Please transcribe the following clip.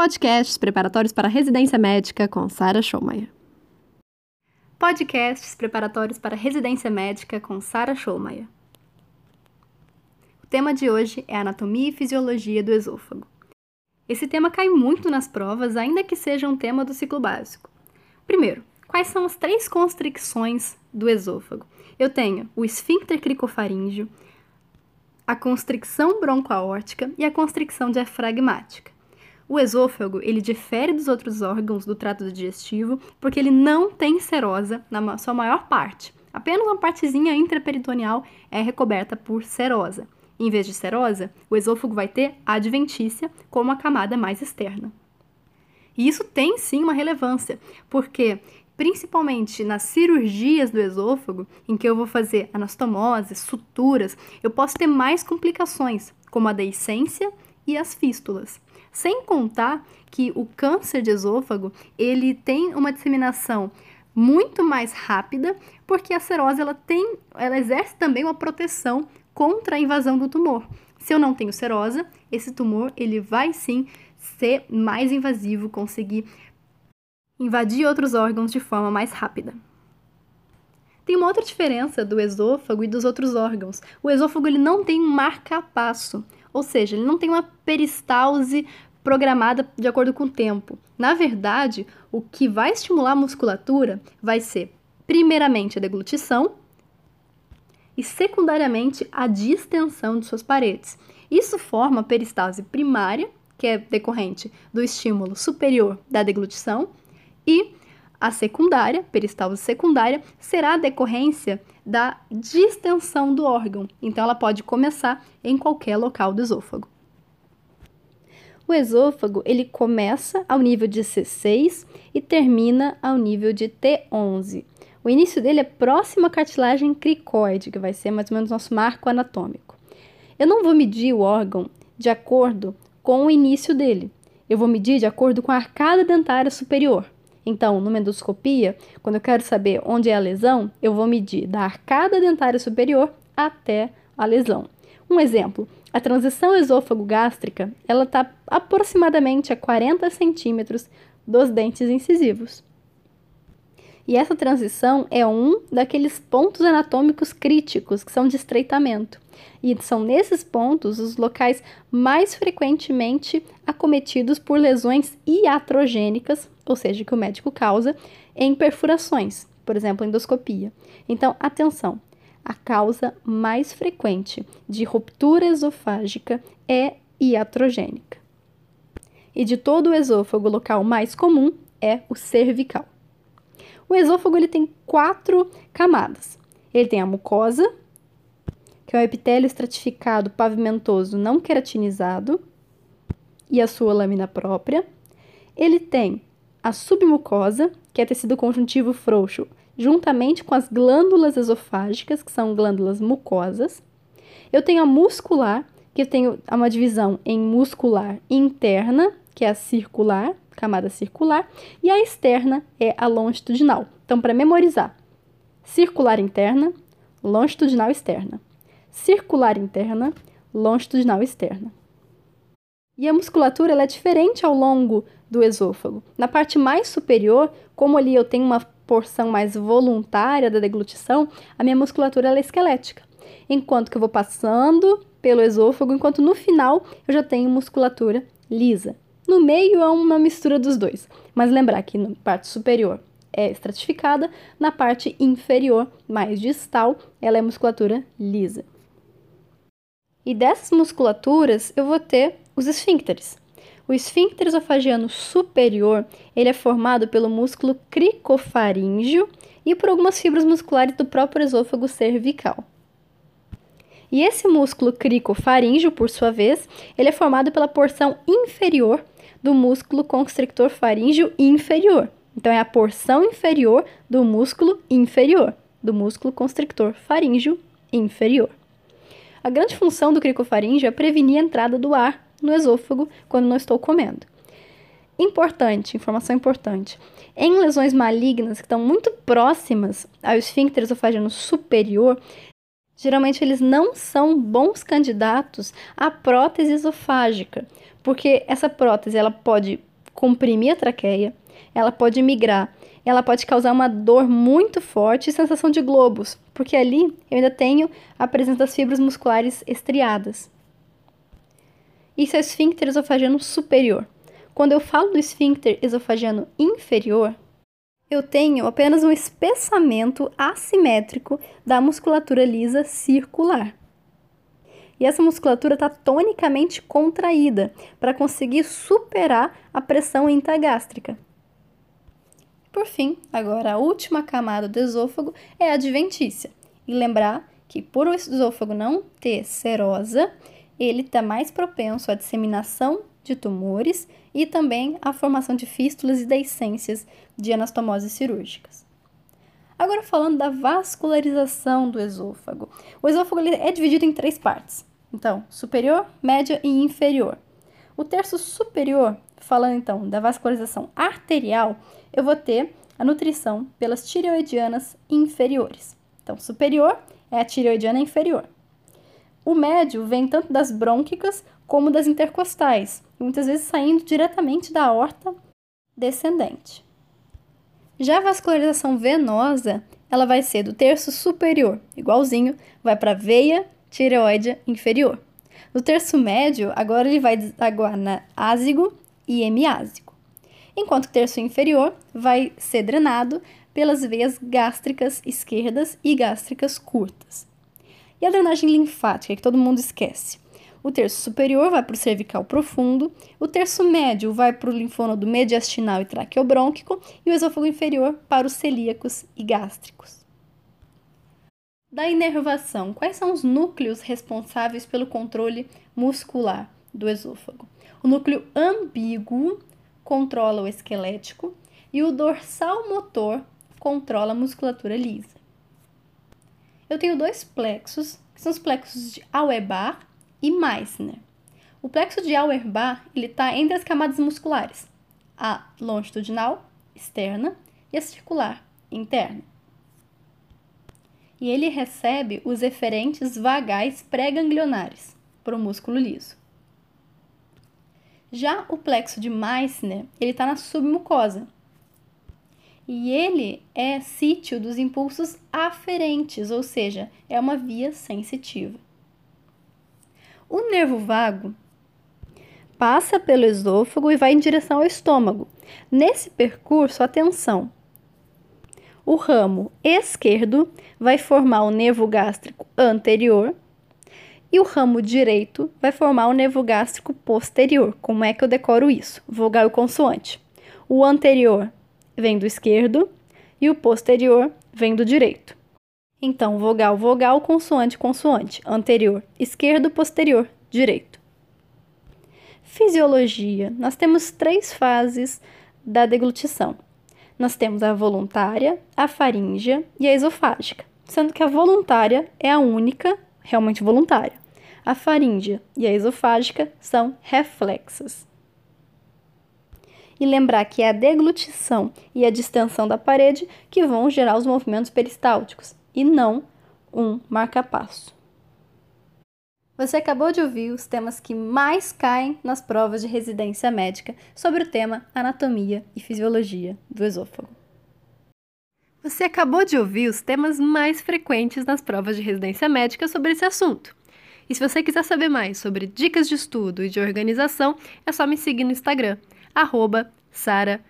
Podcasts preparatórios para residência médica com Sara Schomayer. Podcasts preparatórios para residência médica com Sara Schomayer. O tema de hoje é anatomia e fisiologia do esôfago. Esse tema cai muito nas provas, ainda que seja um tema do ciclo básico. Primeiro, quais são as três constricções do esôfago? Eu tenho o esfíncter cricofaríngeo, a constricção broncoaórtica e a constricção diafragmática. O esôfago, ele difere dos outros órgãos do trato digestivo porque ele não tem serosa na sua maior parte. Apenas uma partezinha intraperitoneal é recoberta por serosa. Em vez de serosa, o esôfago vai ter adventícia como a camada mais externa. E isso tem sim uma relevância, porque principalmente nas cirurgias do esôfago, em que eu vou fazer anastomose, suturas, eu posso ter mais complicações, como a deiscência e as fístulas. Sem contar que o câncer de esôfago, ele tem uma disseminação muito mais rápida, porque a serose ela tem, ela exerce também uma proteção contra a invasão do tumor. Se eu não tenho serosa, esse tumor ele vai sim ser mais invasivo, conseguir invadir outros órgãos de forma mais rápida. Tem uma outra diferença do esôfago e dos outros órgãos. O esôfago ele não tem um marca-passo, ou seja, ele não tem uma peristalse programada de acordo com o tempo. Na verdade, o que vai estimular a musculatura vai ser, primeiramente, a deglutição e, secundariamente, a distensão de suas paredes. Isso forma a peristalse primária, que é decorrente do estímulo superior da deglutição, e a secundária, peristalse secundária, será a decorrência da distensão do órgão. Então, ela pode começar em qualquer local do esôfago. O esôfago ele começa ao nível de C6 e termina ao nível de T11. O início dele é próximo à cartilagem cricoide, que vai ser mais ou menos nosso marco anatômico. Eu não vou medir o órgão de acordo com o início dele. Eu vou medir de acordo com a arcada dentária superior. Então, numa endoscopia, quando eu quero saber onde é a lesão, eu vou medir da arcada dentária superior até a lesão. Um exemplo, a transição esôfago-gástrica, ela está aproximadamente a 40 centímetros dos dentes incisivos. E essa transição é um daqueles pontos anatômicos críticos que são de estreitamento. E são nesses pontos os locais mais frequentemente acometidos por lesões iatrogênicas, ou seja, que o médico causa, em perfurações, por exemplo, endoscopia. Então, atenção, a causa mais frequente de ruptura esofágica é iatrogênica. E de todo o esôfago, o local mais comum é o cervical. O esôfago ele tem quatro camadas. Ele tem a mucosa, que é o epitélio estratificado pavimentoso não queratinizado, e a sua lâmina própria. Ele tem a submucosa, que é tecido conjuntivo frouxo, juntamente com as glândulas esofágicas, que são glândulas mucosas. Eu tenho a muscular, que tenho uma divisão em muscular interna, que é a circular, camada circular, e a externa é a longitudinal. Então, para memorizar, circular interna, longitudinal externa. Circular interna, longitudinal externa. E a musculatura ela é diferente ao longo do esôfago. Na parte mais superior, como ali eu tenho uma porção mais voluntária da deglutição, a minha musculatura é esquelética. Enquanto que eu vou passando pelo esôfago, enquanto no final eu já tenho musculatura lisa. No meio é uma mistura dos dois. Mas lembrar que na parte superior é estratificada, na parte inferior, mais distal, ela é musculatura lisa. E dessas musculaturas eu vou ter os esfíncteres. O esfíncter esofagiano superior, ele é formado pelo músculo cricofaríngeo e por algumas fibras musculares do próprio esôfago cervical. E esse músculo cricofaríngeo, por sua vez, ele é formado pela porção inferior do músculo constrictor faríngeo inferior. Então, é a porção inferior do músculo inferior, do músculo constrictor faríngeo inferior. A grande função do cricofaríngeo é prevenir a entrada do ar no esôfago quando não estou comendo. Importante, informação importante. Em lesões malignas que estão muito próximas ao esfíncter esofagiano superior, geralmente eles não são bons candidatos à prótese esofágica, porque essa prótese ela pode comprimir a traqueia, ela pode migrar, ela pode causar uma dor muito forte e sensação de globos, porque ali eu ainda tenho a presença das fibras musculares estriadas. Isso é o esfíncter esofagiano superior. Quando eu falo do esfíncter esofagiano inferior, eu tenho apenas um espessamento assimétrico da musculatura lisa circular. E essa musculatura está tonicamente contraída para conseguir superar a pressão intragástrica. Por fim, agora a última camada do esôfago é a adventícia. E lembrar que por o esôfago não ter serosa, ele está mais propenso à disseminação de tumores e também à formação de fístulas e deiscências de anastomoses cirúrgicas. Agora falando da vascularização do esôfago. O esôfago é dividido em três partes. Então, superior, média e inferior. O terço superior, falando então da vascularização arterial, eu vou ter a nutrição pelas tireoidianas inferiores. Então, superior é a tireoidiana inferior. O médio vem tanto das brônquicas como das intercostais, muitas vezes saindo diretamente da horta descendente. Já a vascularização venosa, ela vai ser do terço superior, igualzinho, vai para a veia tireoide inferior. No terço médio, agora ele vai desaguar na ázigo e hemiázigo. Enquanto o terço inferior vai ser drenado pelas veias gástricas esquerdas e gástricas curtas. E a drenagem linfática, que todo mundo esquece. O terço superior vai para o cervical profundo, o terço médio vai para o linfônodo mediastinal e traqueobrônquico e o esôfago inferior para os celíacos e gástricos. Da inervação, quais são os núcleos responsáveis pelo controle muscular do esôfago? O núcleo ambíguo controla o esquelético e o dorsal motor controla a musculatura lisa eu tenho dois plexos, que são os plexos de Auerbach e Meissner. O plexo de Auerbach está entre as camadas musculares, a longitudinal, externa, e a circular, interna. E ele recebe os eferentes vagais pré-ganglionares para o músculo liso. Já o plexo de Meissner, ele está na submucosa, e ele é sítio dos impulsos aferentes, ou seja, é uma via sensitiva. O nervo vago passa pelo esôfago e vai em direção ao estômago. Nesse percurso, atenção. O ramo esquerdo vai formar o nervo gástrico anterior e o ramo direito vai formar o nervo gástrico posterior. Como é que eu decoro isso? Vogal e consoante. O anterior vem do esquerdo e o posterior vem do direito. Então, vogal, vogal, consoante, consoante, anterior, esquerdo, posterior, direito. Fisiologia. Nós temos três fases da deglutição. Nós temos a voluntária, a faríngea e a esofágica, sendo que a voluntária é a única realmente voluntária. A faríngea e a esofágica são reflexas e lembrar que é a deglutição e a distensão da parede que vão gerar os movimentos peristálticos e não um marcapasso. Você acabou de ouvir os temas que mais caem nas provas de residência médica sobre o tema anatomia e fisiologia do esôfago. Você acabou de ouvir os temas mais frequentes nas provas de residência médica sobre esse assunto. E se você quiser saber mais sobre dicas de estudo e de organização, é só me seguir no Instagram, arroba Sara.